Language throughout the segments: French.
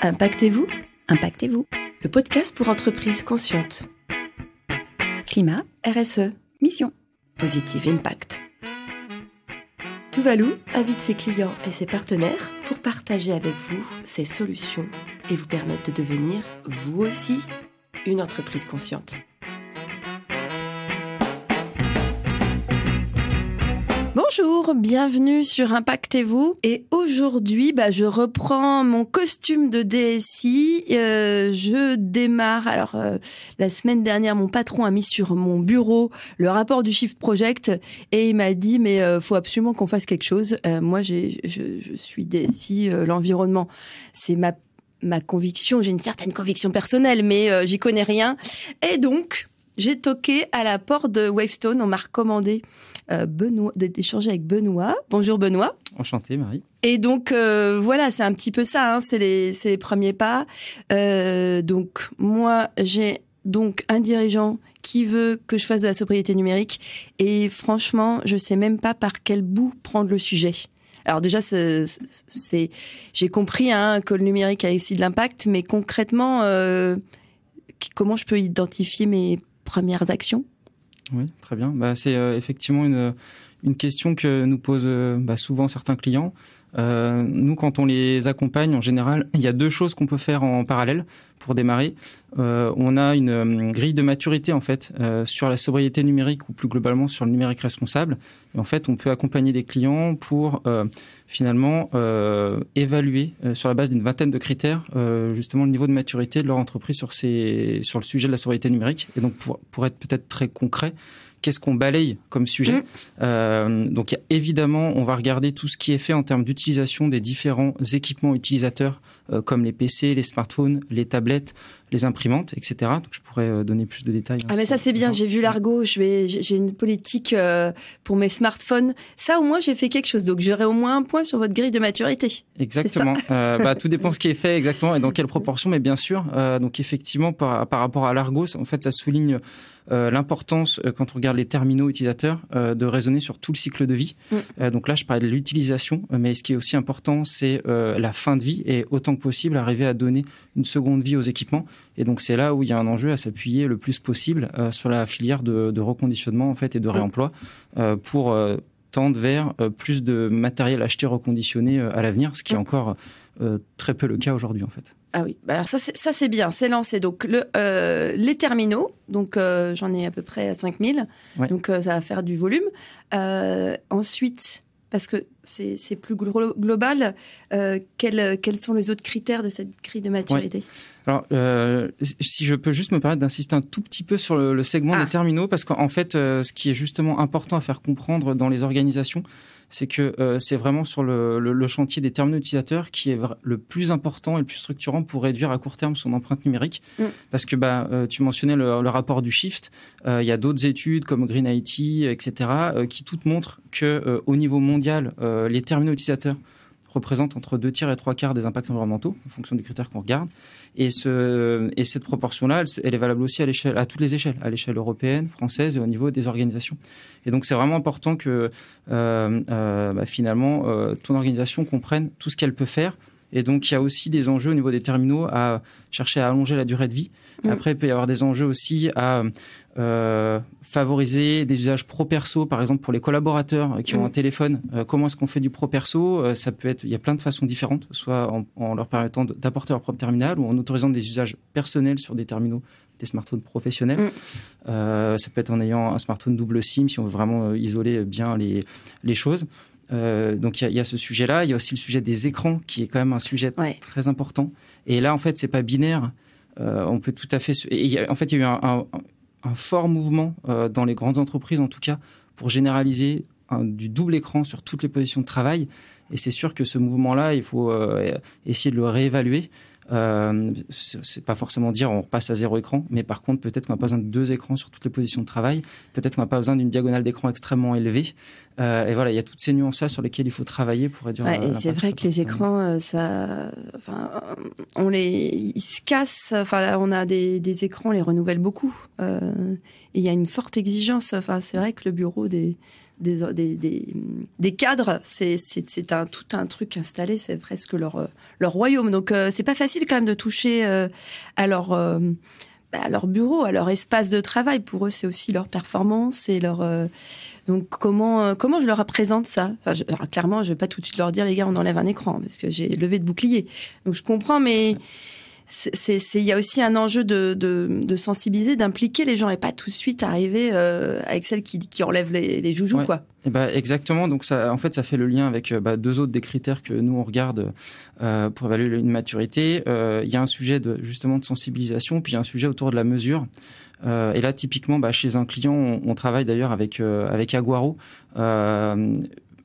Impactez-vous Impactez-vous. Le podcast pour entreprises conscientes. Climat, RSE. mission. Positive Impact. Tuvalu invite ses clients et ses partenaires pour partager avec vous ses solutions et vous permettre de devenir, vous aussi, une entreprise consciente. Bonjour, bienvenue sur Impactez-vous. Et aujourd'hui, bah, je reprends mon costume de DSI. Euh, je démarre. Alors, euh, la semaine dernière, mon patron a mis sur mon bureau le rapport du Shift Project et il m'a dit, mais euh, faut absolument qu'on fasse quelque chose. Euh, moi, je, suis DSI, l'environnement, c'est ma conviction. J'ai une certaine conviction personnelle, mais j'y connais rien. Et donc, j'ai toqué à la porte de Wavestone. On m'a recommandé euh, Benoît, d'échanger avec Benoît. Bonjour Benoît. Enchanté, Marie. Et donc euh, voilà, c'est un petit peu ça, hein, c'est les, premiers pas. Euh, donc moi, j'ai donc un dirigeant qui veut que je fasse de la sobriété numérique et franchement, je sais même pas par quel bout prendre le sujet. Alors déjà, c'est, j'ai compris hein, que le numérique a aussi de l'impact, mais concrètement, euh, comment je peux identifier mes premières actions Oui, très bien. Bah, c'est euh, effectivement une, question que nous posent euh, bah, souvent certains clients. Euh, nous, quand on les accompagne, en général, il y a deux choses qu'on peut faire en parallèle pour démarrer. Euh, on a une euh, grille de maturité en fait euh, sur la sobriété numérique ou plus globalement sur le numérique responsable. Et en fait, on peut accompagner des clients pour finalement évaluer sur la base d'une vingtaine de critères justement le niveau de maturité de leur entreprise sur sur le sujet de la sobriété numérique. Et donc pour pour être peut-être très concret, qu'est-ce qu'on balaye comme sujet Mhm. Euh, Donc évidemment, on va regarder tout ce qui est fait en termes d'utilisation des différents équipements utilisateurs euh, comme les PC, les smartphones, les tablettes, les imprimantes, etc. Donc je pourrais euh, donner plus de détails. Ah mais ça c'est bien, j'ai vu l'argot, j'ai une politique euh, pour mes smartphones. Ça au moins j'ai fait quelque chose, donc j'aurai au moins un point sur votre grille de maturité. Exactement. Euh, bah, tout dépend ce qui est fait exactement et dans quelle proportion, mais bien sûr. Euh, donc effectivement, par, par rapport à l'argot, en fait, ça souligne l'importance quand on regarde les terminaux utilisateurs de raisonner sur tout le cycle de vie. Mm. Donc là, je parlais de l'utilisation, mais ce qui est aussi important, c'est la fin de vie et autant que possible arriver à donner une seconde vie aux équipements. Et donc c'est là où il y a un enjeu à s'appuyer le plus possible euh, sur la filière de, de reconditionnement en fait et de réemploi euh, pour euh, tendre vers plus de matériel acheté reconditionné à l'avenir, ce qui est encore très peu le cas aujourd'hui en fait. Ah oui, bah alors ça c'est bien, c'est lancé. Donc le les terminaux, donc j'en ai à peu près 5000, Ouais. donc ça va faire du volume. Ensuite, parce que c'est plus glo- global, euh, quels quels sont les autres critères de cette grille de maturité? Alors, euh, si je peux juste me permettre d'insister un tout petit peu sur le, le segment Ah. des terminaux, parce qu'en fait, euh, ce qui est justement important à faire comprendre dans les organisations, c'est que euh, c'est vraiment sur le, le- le chantier des terminaux utilisateurs qui est le plus important et le plus structurant pour réduire à court terme son empreinte numérique. Mm. Parce que bah, euh, tu mentionnais le, le rapport du Shift, euh, il y a d'autres études comme Green IT, etc., euh, qui toutes montrent que euh, au niveau mondial, euh, les terminaux utilisateurs représentent entre deux tiers et trois quarts des impacts environnementaux, en fonction des critères qu'on regarde. Et, ce, et cette proportion-là, elle, est valable aussi à à toutes les échelles, à l'échelle européenne, française et au niveau des organisations. Et donc, c'est vraiment important que euh, euh, bah, finalement euh, ton organisation comprenne tout ce qu'elle peut faire. Et donc, il y a aussi des enjeux au niveau des terminaux à chercher à allonger la durée de vie. Mm. Après, il peut y avoir des enjeux aussi à euh, favoriser des usages pro-perso, par exemple pour les collaborateurs qui ont Mm. un téléphone. Euh, comment est-ce qu'on fait du pro-perso Euh, Ça peut être, il y a plein de façons différentes, soit en, en leur permettant d'apporter leur propre terminal ou en autorisant des usages personnels sur des terminaux, des smartphones professionnels. Mm. Ça peut être en ayant un smartphone double SIM si on veut vraiment isoler bien les, les choses. Euh, donc il y a, il y a ce sujet-là. Il y a aussi le sujet des écrans qui est quand même un sujet Ouais. très important. Et là, en fait, c'est pas binaire. Euh, on peut tout à fait. et a- en fait, il y a eu un fort mouvement euh, dans les grandes entreprises, en tout cas, pour généraliser un- du double écran sur toutes les positions de travail. Et c'est sûr que ce mouvement-là, il faut euh, essayer de le réévaluer. Euh, c'est pas forcément dire on repasse à zéro écran, mais par contre peut-être qu'on n'a pas besoin de deux écrans sur toutes les positions de travail. Peut-être qu'on n'a pas besoin d'une diagonale d'écran extrêmement élevée. Euh, et voilà, il y a toutes ces nuances-là sur lesquelles il faut travailler pour réduire. Ouais, et c'est vrai que les écrans, euh, ça, enfin, on les, ils se cassent. Enfin, là, on a des, des écrans, on les renouvelle beaucoup. Euh, et il y a une forte exigence. Enfin, c'est vrai que le bureau des, des, des, des, cadres, c'est un, tout un truc installé, c'est presque leur, leur royaume. Donc c'est pas facile quand même de toucher à leur bah, à leur bureau, à leur espace de travail. Pour eux, c'est aussi leur performance et leur. Euh, donc comment euh, comment je leur présente ça? Clairement, je vais pas tout de suite leur dire les gars, on enlève un écran parce que j'ai levé de bouclier. Donc je comprends, mais c'est il y a aussi un enjeu de, de, de sensibiliser, d'impliquer les gens et pas tout de suite arriver euh, avec celle qui, qui enlève les, les joujoux quoi. Et bah exactement. Donc ça, en fait, ça fait le lien avec euh, bah, deux autres des critères que nous on regarde euh, pour évaluer une maturité. Euh, il y a un sujet de justement de sensibilisation, puis il y a un sujet autour de la mesure. Euh, et là, typiquement, bah, chez un client, on, on travaille d'ailleurs avec avec Aguaro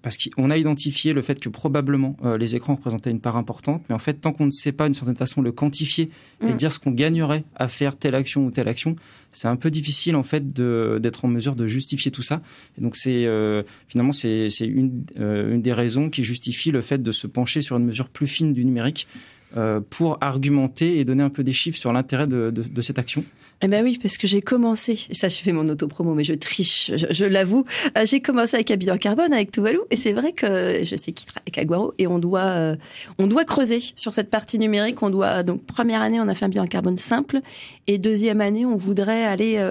parce qu'on a identifié le fait que probablement euh, les écrans représentaient une part importante, mais en fait, tant qu'on ne sait pas d'une certaine façon le quantifier et mm. dire ce qu'on gagnerait à faire telle action ou telle action, c'est un peu difficile en fait d'être en mesure de justifier tout ça. Et donc c'est euh, finalement c'est une, euh, une des raisons qui justifie le fait de se pencher sur une mesure plus fine du numérique euh, pour argumenter et donner un peu des chiffres sur l'intérêt de, cette action. Eh ben oui, parce que j'ai commencé, ça je fais mon autopromo, mais je triche, je, l'avoue, euh, j'ai commencé avec Habitant Carbone, avec Tuvalu, et c'est vrai que je sais qui travaille avec Aguaro, et on doit, euh, on doit creuser sur cette partie numérique, on doit, donc première année on a fait un bilan carbone simple, et deuxième année on voudrait aller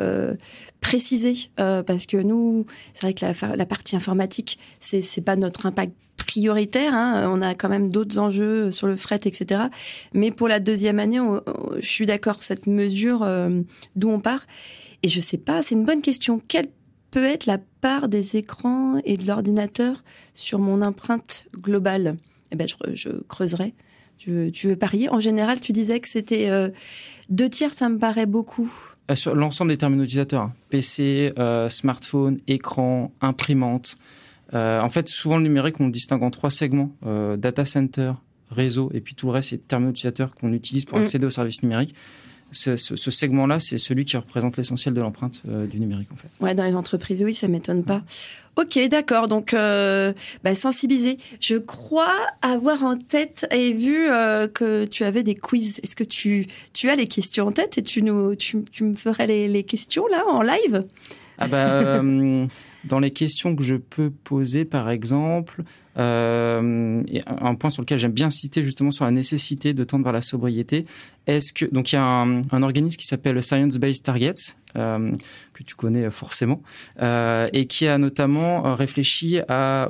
préciser, parce que nous, c'est vrai que la, la partie informatique, c'est pas notre impact prioritaire. Hein. On a quand même d'autres enjeux sur le fret, etc. Mais pour la deuxième année, je suis d'accord, cette mesure euh, d'où on part. Et je sais pas, c'est une bonne question. Quelle peut être la part des écrans et de l'ordinateur sur mon empreinte globale? Eh ben, je, creuserai. Tu, veux parier? En général, tu disais que c'était euh, deux tiers, ça me paraît beaucoup. Euh, sur l'ensemble des terminaux utilisateurs, hein. PC, smartphone, écran, imprimante. Euh, en fait, souvent le numérique, on le distingue en trois segments euh, data center, réseau, et puis tout le reste, c'est terminaux utilisateurs qu'on utilise pour mm. accéder aux services numériques. Ce, ce, segment-là, c'est celui qui représente l'essentiel de l'empreinte euh, du numérique, en fait. Ouais, dans les entreprises, oui, ça m'étonne pas. Ok, d'accord. Donc, euh, bah, sensibiliser. Je crois avoir en tête et vu euh, que tu avais des quiz. Est-ce que tu, tu as les questions en tête et tu nous, tu, tu me ferais les, les questions là en live? Ah bah. Dans les questions que je peux poser, par exemple, euh, un point sur lequel j'aime bien citer justement sur la nécessité de tendre vers la sobriété. Est-ce que donc il y a un, organisme qui s'appelle Science Based Targets euh, que tu connais forcément euh, et qui a notamment euh, réfléchi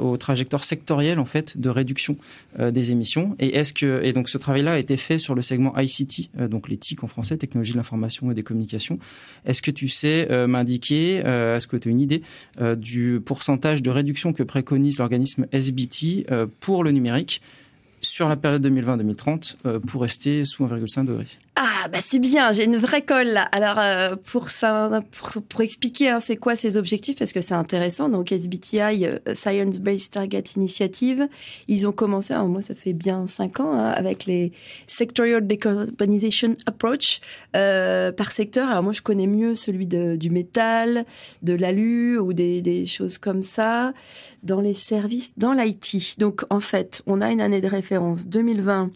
aux trajectoires sectorielles en fait de réduction euh, des émissions. Et est-ce que et donc ce travail-là a été fait sur le segment ICT, euh, donc les TIC en français, technologie de l'information et des communications. Est-ce que tu sais m'indiquer, est-ce que tu as une idée du pourcentage de réduction que préconise l'organisme SBT euh, pour le numérique sur la période 2020-2030 euh, pour rester sous 1,5 degré. Ah, bah c'est bien, j'ai une vraie colle là. Alors, euh, pour, ça, pour, expliquer hein, c'est quoi ces objectifs, parce que c'est intéressant, donc SBTI, euh, Science Based Target Initiative, ils ont commencé, moi ça fait bien cinq ans, hein, avec les Sectorial Decarbonization Approach euh, par secteur. Alors moi je connais mieux celui du métal, de l'alu ou des, des choses comme ça, dans les services, dans l'IT. Donc en fait, on a une année de référence 2020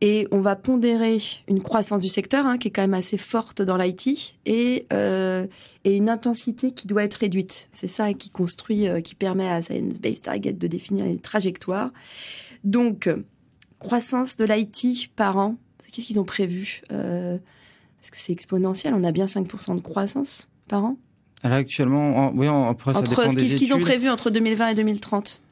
et on va pondérer une croissance du secteur hein, qui est quand même assez forte dans l'IT et, euh, et une intensité qui doit être réduite. C'est ça qui construit, euh, qui permet à Science Based Target de définir les trajectoires. Donc, croissance de l'IT par an, qu'est-ce qu'ils ont prévu euh, Parce que c'est exponentiel, on a bien 5% de croissance par an Là, actuellement, oui, après, ça entre, ce qu'ils ont prévu entre 2020 et 2030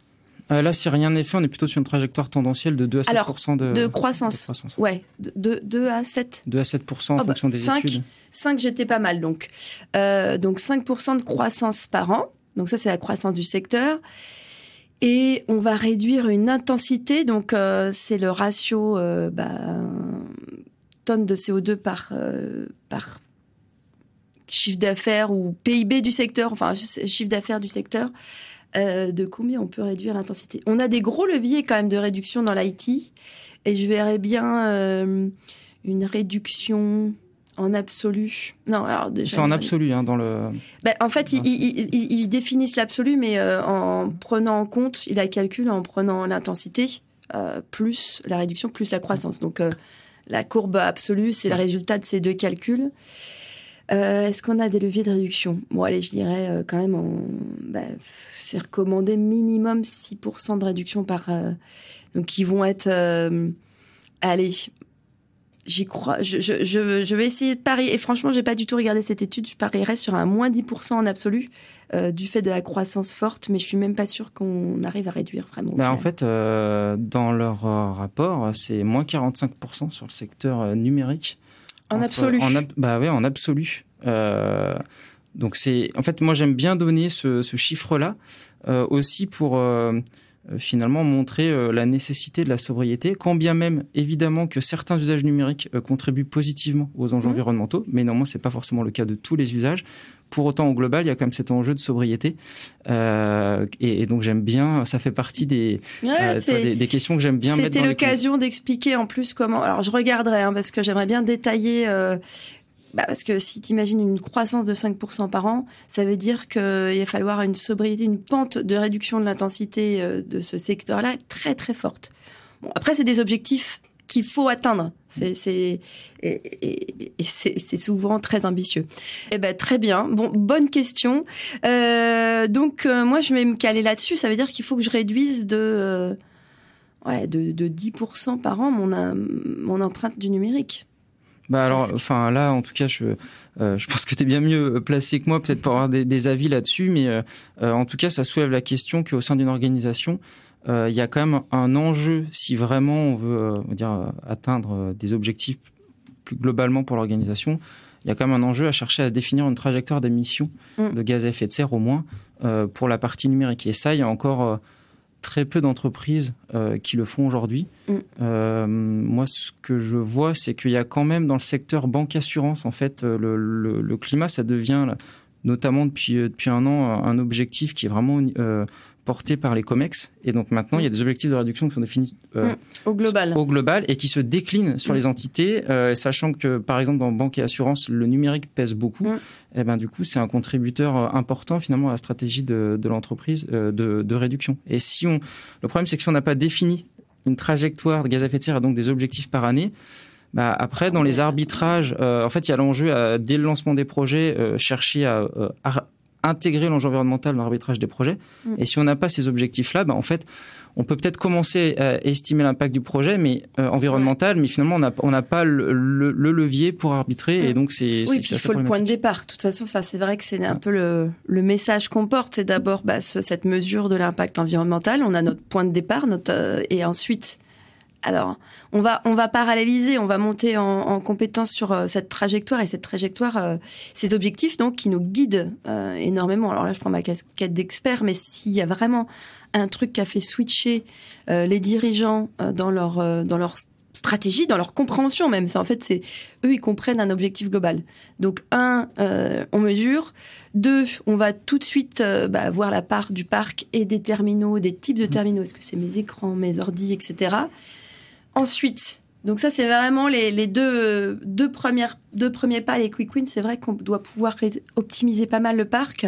euh, là, si rien n'est fait, on est plutôt sur une trajectoire tendancielle de 2 à 7 de, de, croissance. de, croissance. Ouais, de 2 à 7. 2 à 7 en ah bah, fonction des 5, études. 5, j'étais pas mal donc. Euh, donc 5% de croissance par an. Donc ça, c'est la croissance du secteur. Et on va réduire une intensité, donc euh, c'est le ratio euh, bah, tonnes de CO2 par, par chiffre d'affaires ou PIB du secteur, enfin chiffre d'affaires du secteur. Euh, de combien on peut réduire l'intensité? On a des gros leviers quand même de réduction dans l'IT et je verrais bien euh, une réduction en absolu. Non, alors en absolu hein, dans le. Ben, en fait, ils, définissent l'absolu, mais euh, en prenant en compte, ils la calculent en prenant l'intensité plus la réduction plus la croissance. Donc la courbe absolue, c'est le résultat de ces deux calculs. Euh, Est-ce qu'on a des leviers de réduction? Bon, allez, je dirais euh, quand même, on- bah, c'est recommandé minimum 6% de réduction par. euh, donc, qui vont être. allez, j'y crois. Je, je, je, je vais essayer de parier. Et franchement, j'ai pas du tout regardé cette étude. Je parierais sur un moins 10% en absolu du fait de la croissance forte, mais je suis même pas sûre qu'on arrive à réduire vraiment. Bah, en fait, dans leur rapport, c'est moins 45% sur le secteur numérique. En Entre- absolu. en ab- bah ouais, en absolu. Euh, donc c'est, en fait, moi j'aime bien donner ce, ce chiffre-là euh, aussi pour euh, finalement montrer euh, la nécessité de la sobriété, quand bien même évidemment que certains usages numériques euh, contribuent positivement aux enjeux Mhm. environnementaux, mais néanmoins c'est pas forcément le cas de tous les usages. Pour autant, au global, il y a quand même cet enjeu de sobriété, Euh, et, et donc j'aime bien. Ça fait partie des, Ouais, euh, des, des questions que j'aime bien C'était l'occasion d'expliquer en plus comment. Alors, je regarderai hein, parce que j'aimerais bien détailler. euh, bah, parce que si tu imagines une croissance de 5% par an, ça veut dire qu'il va falloir une sobriété, une pente de réduction de l'intensité euh, de ce secteur-là très très forte. Bon, après, c'est des objectifs qu'il faut atteindre. C'est souvent très ambitieux. Eh ben très bien. Bon, bonne question. Euh, donc euh, moi je vais me caler là-dessus. Ça veut dire qu'il faut que je réduise de ouais de, de 10% par an mon empreinte du numérique. Bah alors, enfin là, en tout cas, je, euh, je pense que tu es bien mieux placé que moi, peut-être pour avoir des, des avis là-dessus, mais euh, euh, en tout cas, ça soulève la question qu'au sein d'une organisation, euh, il y a quand même un enjeu si vraiment on veut euh, on va dire, euh, atteindre euh, des objectifs plus globalement pour l'organisation. Il y a quand même un enjeu à chercher à définir une trajectoire d'émissions Mm. de gaz à effet de serre au moins euh, pour la partie numérique. Et ça, il y a encore euh, très peu d'entreprises euh, qui le font aujourd'hui. Mm. Euh, moi, ce que je vois, c'est qu'il y a quand même dans le secteur banque assurance, en fait, euh, le, le- le climat, ça devient, notamment depuis, depuis un an, un objectif qui est vraiment euh, porté par les COMEX. Et donc maintenant, il y a des objectifs de réduction qui sont définis euh, Mm. Au global. au global et qui se déclinent sur Mm. les entités, euh, sachant que par exemple dans banque et assurance, le numérique pèse beaucoup. Mm. Et ben du coup, c'est un contributeur euh, important finalement à la stratégie de, de l'entreprise euh, de, de réduction. Et si on, le problème c'est que si on n'a pas défini une trajectoire de gaz à effet de serre et donc des objectifs par année, bah après dans les arbitrages, euh, en fait il y a l'enjeu à, dès le lancement des projets euh, chercher à, euh, à intégrer l'enjeu environnemental dans l'arbitrage des projets. Mm. Et si on n'a pas ces objectifs-là, bah en fait on peut peut-être commencer à estimer l'impact du projet, mais euh, environnemental, mais finalement on n'a pas le, le- le levier pour arbitrer, et donc c'est Oui, puis il faut le point de départ. De toute façon, ça, c'est vrai que c'est un peu le, le message qu'on porte. C'est d'abord bah, ce- cette mesure de l'impact environnemental. On a notre point de départ, notre, euh, et ensuite, alors, on va, on va paralléliser, on va monter en, en compétence sur euh, cette trajectoire et cette trajectoire, euh, ces objectifs donc qui nous guident euh, énormément. Alors là, je prends ma casquette d'expert, mais s'il y a vraiment un truc qui a fait switcher les dirigeants dans leur dans leur stratégie, dans leur compréhension même, c'est en fait c'est eux ils comprennent un objectif global. Donc un, on mesure. Deux, on va tout de suite bah, voir la part du parc et des terminaux, des types de terminaux. Est-ce que c'est mes écrans, mes ordis, etc. Ensuite, donc ça c'est vraiment les, les deux, deux, premières, deux premiers pas, les quick wins. C'est vrai qu'on doit pouvoir optimiser pas mal le parc.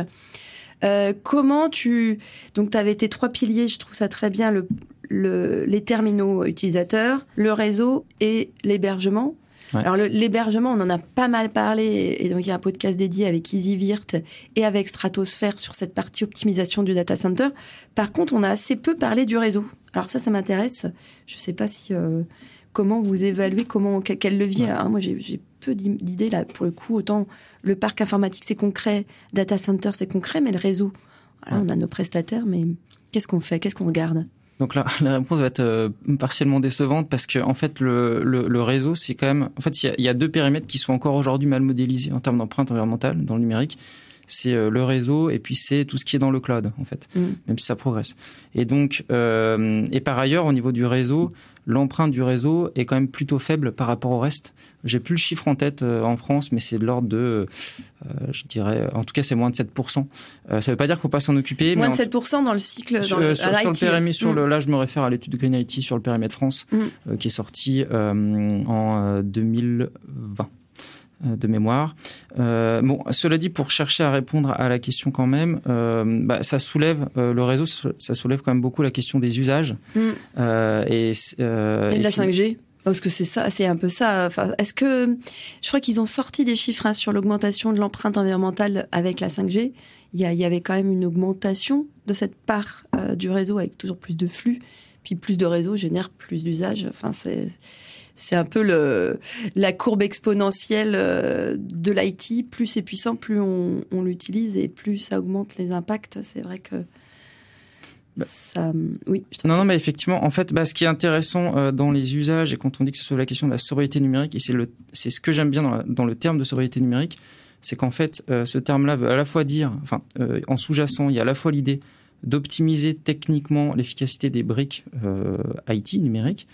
Euh, comment tu... Donc tu avais tes trois piliers, je trouve ça très bien, le, le- les terminaux utilisateurs, le réseau et l'hébergement. Ouais. Alors l'hébergement, on en a pas mal parlé, et donc il y a un podcast dédié avec EasyVirt et avec Stratosphere sur cette partie optimisation du data center. Par contre, on a assez peu parlé du réseau. Alors ça, ça m'intéresse. Je sais pas si euh, comment vous évaluez, comment quel, quel levier. Ouais. hein, moi, j'ai peu d'idées là pour le coup. Autant le parc informatique c'est concret, data center c'est concret, mais le réseau, voilà, Ouais. on a nos prestataires, mais qu'est-ce qu'on fait, qu'est-ce qu'on regarde? Donc là, la réponse va être euh, partiellement décevante parce que en fait le, le, le réseau c'est quand même en fait il y, y a deux périmètres qui sont encore aujourd'hui mal modélisés en termes d'empreinte environnementale dans le numérique. C'est euh, le réseau et puis c'est tout ce qui est dans le cloud en fait, Mm. même si ça progresse. Et donc euh, et par ailleurs au niveau du réseau, l'empreinte du réseau est quand même plutôt faible par rapport au reste. J'ai plus le chiffre en tête euh, en France, mais c'est de l'ordre de, euh, je dirais, en tout cas c'est moins de 7%. Euh, ça veut pas dire qu'il faut pas s'en occuper, Moins mais de 7% dans le cycle, sur, dans le, sur, à sur le l'IT. périmètre, sur Mm. le, là, je me réfère à l'étude de Green IT sur le périmètre France, Mm. qui est sortie en euh, 2020 euh, de mémoire. Euh, bon, cela dit, pour chercher à répondre à la question quand même, euh, bah, ça soulève euh, le réseau, ça soulève quand même beaucoup la question des usages Mm. euh, et, euh, Et de la fi- 5G. Parce que c'est ça, c'est un peu ça. Enfin, est-ce que je crois qu'ils ont sorti des chiffres hein, sur l'augmentation de l'empreinte environnementale avec la 5G. Il y, a, il y, avait quand même une augmentation de cette part euh, du réseau avec toujours plus de flux. Puis plus de réseaux génère plus d'usages. Enfin, c'est c'est un peu le, la courbe exponentielle euh, de l'IT. Plus c'est puissant, plus on, on l'utilise et plus ça augmente les impacts. C'est vrai que Bah. ça, oui. je Non, non, mais effectivement, en fait, bah, ce qui est intéressant euh, dans les usages et quand on dit que ce soit la question de la sobriété numérique, et c'est le, c'est ce que j'aime bien dans, la- dans le terme de sobriété numérique, c'est qu'en fait, euh, ce terme-là veut à la fois dire, enfin, euh, en sous-jacent, il y a à la fois l'idée d'optimiser techniquement l'efficacité des briques euh, IT numériques.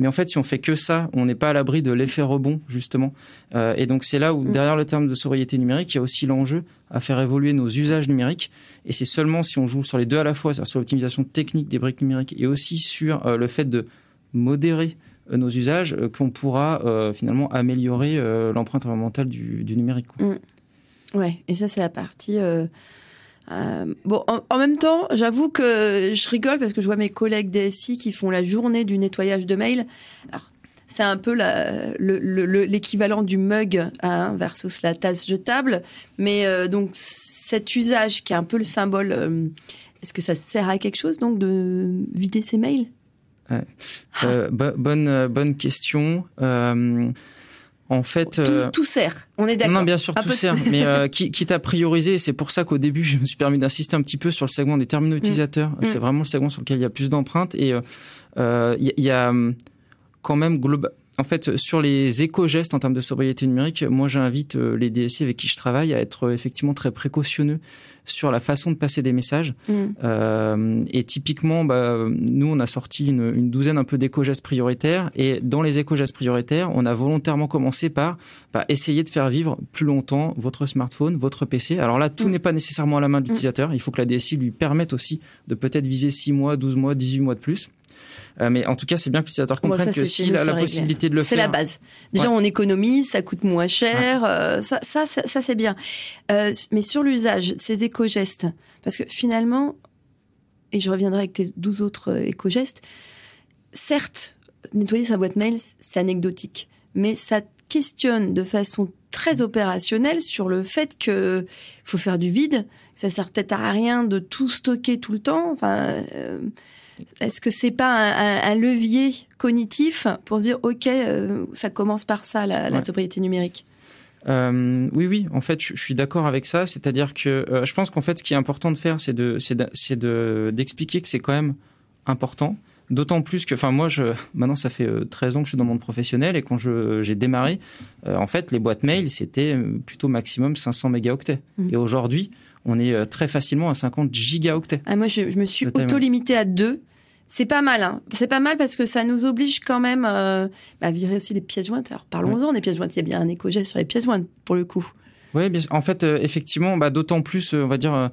Mais en fait, si on fait que ça, on n'est pas à l'abri de l'effet rebond, justement. Euh, et donc, c'est là où, Mm. derrière le terme de sobriété numérique, il y a aussi l'enjeu à faire évoluer nos usages numériques. Et c'est seulement si on joue sur les deux à la fois, sur l'optimisation technique des briques numériques et aussi sur euh, le fait de modérer euh, nos usages, qu'on pourra euh, finalement améliorer l'empreinte environnementale du, du numérique. quoi. Ouais, et ça, c'est la partie. Euh, bon, en, même temps, j'avoue que je rigole parce que je vois mes collègues DSI qui font la journée du nettoyage de mail. Alors, c'est un peu l'équivalent du mug hein, versus la tasse jetable. Mais euh, donc, cet usage qui est un peu le symbole, euh, est-ce que ça sert à quelque chose donc de vider ses mails? Bo- bonne, bonne question. En fait, tout, euh, tout sert. On est d'accord. Non, bien sûr, Un tout sert. Mais euh, qui- quitte à prioriser, c'est pour ça qu'au début, je me suis permis d'insister un petit peu sur le segment des terminaux utilisateurs. C'est vraiment le segment sur lequel il y a plus d'empreintes. Et euh, euh, il y, a- il y a hum, quand même global. En fait, sur les éco-gestes en termes de sobriété numérique, moi, j'invite euh, les DSI avec qui je travaille à être euh, effectivement très précautionneux sur la façon de passer des messages. Mm. Euh, et typiquement, bah, nous, on a sorti une, une douzaine un peu d'éco-gestes prioritaires. Et dans les éco-gestes prioritaires, on a volontairement commencé par bah, essayer de faire vivre plus longtemps votre smartphone, votre PC. Alors là, tout Mm. n'est pas nécessairement à la main de l'utilisateur. Il faut que la DSI lui permette aussi de peut-être viser 6 mois, 12 mois, 18 mois de plus. Euh, mais en tout cas, c'est bien que l'utilisateur Bon, comprenne ça, que c'est s'il a c'est la possibilité de le C'est faire. la base. Déjà, on économise, ça coûte moins cher. euh, ça, ça, ça, ça, c'est bien. Euh, mais sur l'usage, ces éco-gestes, parce que finalement, et je reviendrai avec tes 12 autres éco-gestes, certes, nettoyer sa boîte mail, c'est anecdotique, mais ça questionne de façon très opérationnelle sur le fait que faut faire du vide. Ça sert peut-être à rien de tout stocker tout le temps. Enfin, euh, est-ce que c'est pas un, un- un levier cognitif pour dire ok, euh, ça commence par ça la, sobriété numérique? Euh, oui, oui, en fait, je, je suis d'accord avec ça. C'est-à-dire que euh, je pense qu'en fait, ce qui est important de faire, c'est de, c'est de, c'est de- d'expliquer que c'est quand même important. D'autant plus que, enfin, moi, je, maintenant, ça fait euh, 13 ans que je suis dans le monde professionnel et quand je, j'ai démarré, en fait, les boîtes mail, c'était plutôt maximum 500 mégaoctets. Mhm. Et aujourd'hui, on est très facilement à 50 gigaoctets. Ah, moi, je, je me suis auto-limitée à deux. C'est pas mal, hein. C'est pas mal parce que ça nous oblige quand même euh, bah, à virer aussi les pièces jointes. Alors parlons-en des pièces jointes. Il y a bien un éco-geste sur les pièces jointes pour le coup. Oui. En fait, euh, effectivement, bah, d'autant plus, euh, on va dire,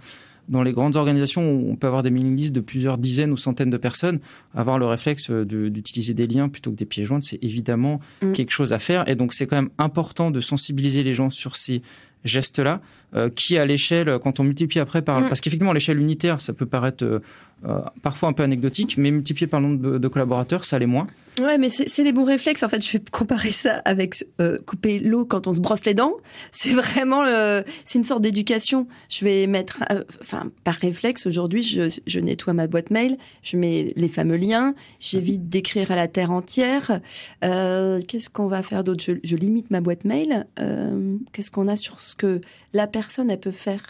dans les grandes organisations où on peut avoir des mailing-lists de plusieurs dizaines ou centaines de personnes, avoir le réflexe de- d'utiliser des liens plutôt que des pièces jointes, c'est évidemment Mm. quelque chose à faire. Et donc, c'est quand même important de sensibiliser les gens sur ces gestes-là, euh, qui à l'échelle, quand on multiplie après par... Mm. Parce qu'effectivement, à l'échelle unitaire, ça peut paraître euh, euh, parfois un peu anecdotique, mais multiplié par le nombre de, de collaborateurs, ça l'est moins. Ouais, mais c'est les bons réflexes. En fait, je vais comparer ça avec euh, couper l'eau quand on se brosse les dents. C'est vraiment, euh, c'est une sorte d'éducation. Je vais mettre, enfin, par réflexe, aujourd'hui, je, je nettoie ma boîte mail, je mets les fameux liens, j'évite d'écrire à la terre entière. Qu'est-ce qu'on va faire d'autre? Je, je limite ma boîte mail. Qu'est-ce qu'on a sur ce que la personne, elle peut faire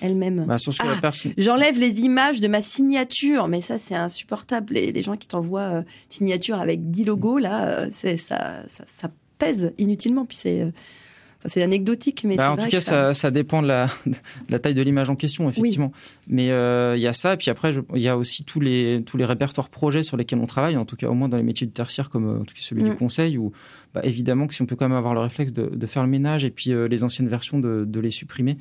elle-même Bah, Ah. personne... J'enlève les images de ma signature, mais ça c'est insupportable. Les, les gens qui t'envoient euh, une signature avec 10 logos, là, euh, c'est ça, ça, ça pèse inutilement. Puis c'est, euh, enfin, c'est anecdotique, mais Bah, en vrai tout cas, ça, ça dépend de la, de la taille de l'image en question, effectivement. Mais euh, il y a ça, et puis après, il y a aussi tous les, tous les répertoires projets sur lesquels on travaille, en tout cas au moins dans les métiers du tertiaire, comme euh, en tout cas celui Mm. du conseil, où bah, évidemment que si on peut quand même avoir le réflexe de, de faire le ménage et puis euh, les anciennes versions de, de les supprimer,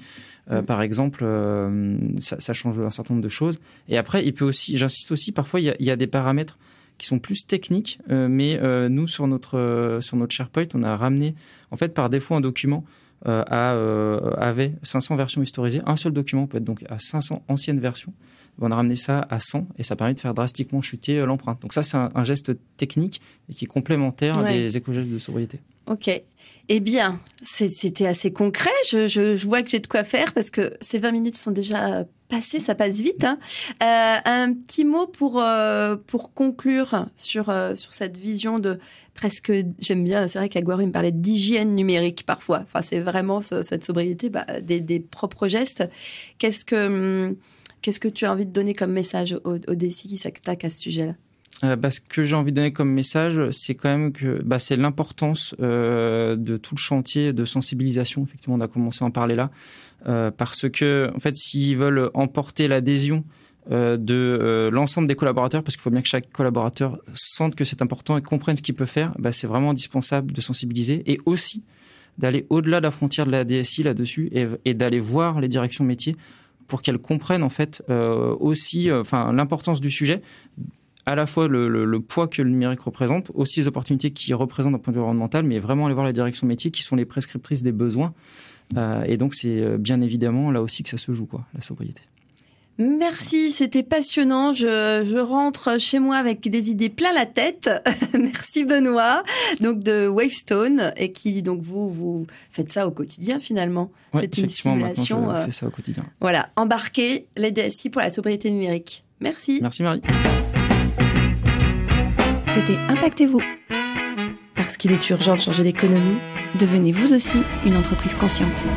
euh, Mm. par exemple, euh, ça, ça change un certain nombre de choses. Et après, il peut aussi, j'insiste aussi, parfois il y a, il y a des paramètres qui sont plus techniques, euh, mais euh, nous sur notre euh, sur notre SharePoint, on a ramené en fait par défaut un document à, avait 500 versions historisées. Un seul document peut être donc à 500 anciennes versions. on a ramené ça à 100 et ça permet de faire drastiquement chuter l'empreinte. Donc ça, c'est un, geste technique et qui est complémentaire des éco-gestes de sobriété. Ok. Eh bien, c'était assez concret. Je, vois que j'ai de quoi faire parce que ces 20 minutes sont déjà ça passe vite. Hein. Euh, un petit mot pour, euh, pour conclure sur, euh, sur cette vision de presque, j'aime bien, c'est vrai qu'Aguero, il me parlait d'hygiène numérique parfois. Enfin, c'est vraiment cette sobriété bah, des, propres gestes. Qu'est-ce que, hum, qu'est-ce que tu as envie de donner comme message aux, aux qui s'attaquent à ce sujet-là? Bah, ce que j'ai envie de donner comme message, c'est quand même que bah, c'est l'importance euh, de tout le chantier de sensibilisation. Effectivement, on a commencé à en parler là, euh, parce que en fait, s'ils veulent emporter l'adhésion euh, de euh, l'ensemble des collaborateurs, parce qu'il faut bien que chaque collaborateur sente que c'est important et comprenne ce qu'il peut faire, bah, c'est vraiment indispensable de sensibiliser et aussi d'aller au-delà de la frontière de la DSI là-dessus et, et d'aller voir les directions métiers pour qu'elles comprennent en fait euh, aussi enfin l'importance du sujet à la fois le, poids que le numérique représente, aussi les opportunités qu'il représente d'un point de vue environnemental, mais vraiment aller voir la direction métier qui sont les prescriptrices des besoins. Euh, et donc c'est euh, bien évidemment là aussi que ça se joue, quoi, la sobriété. Merci, c'était passionnant. Je, rentre chez moi avec des idées plein la tête. Merci Benoît, donc de Wavestone et qui donc vous vous faites ça au quotidien finalement. c'est une simulation. Je euh, fais ça au quotidien. Voilà, embarquer les DSI pour la sobriété numérique. Merci. Merci Marie. C'était Impactez-vous. Parce qu'il est urgent de changer d'économie, devenez vous aussi une entreprise consciente.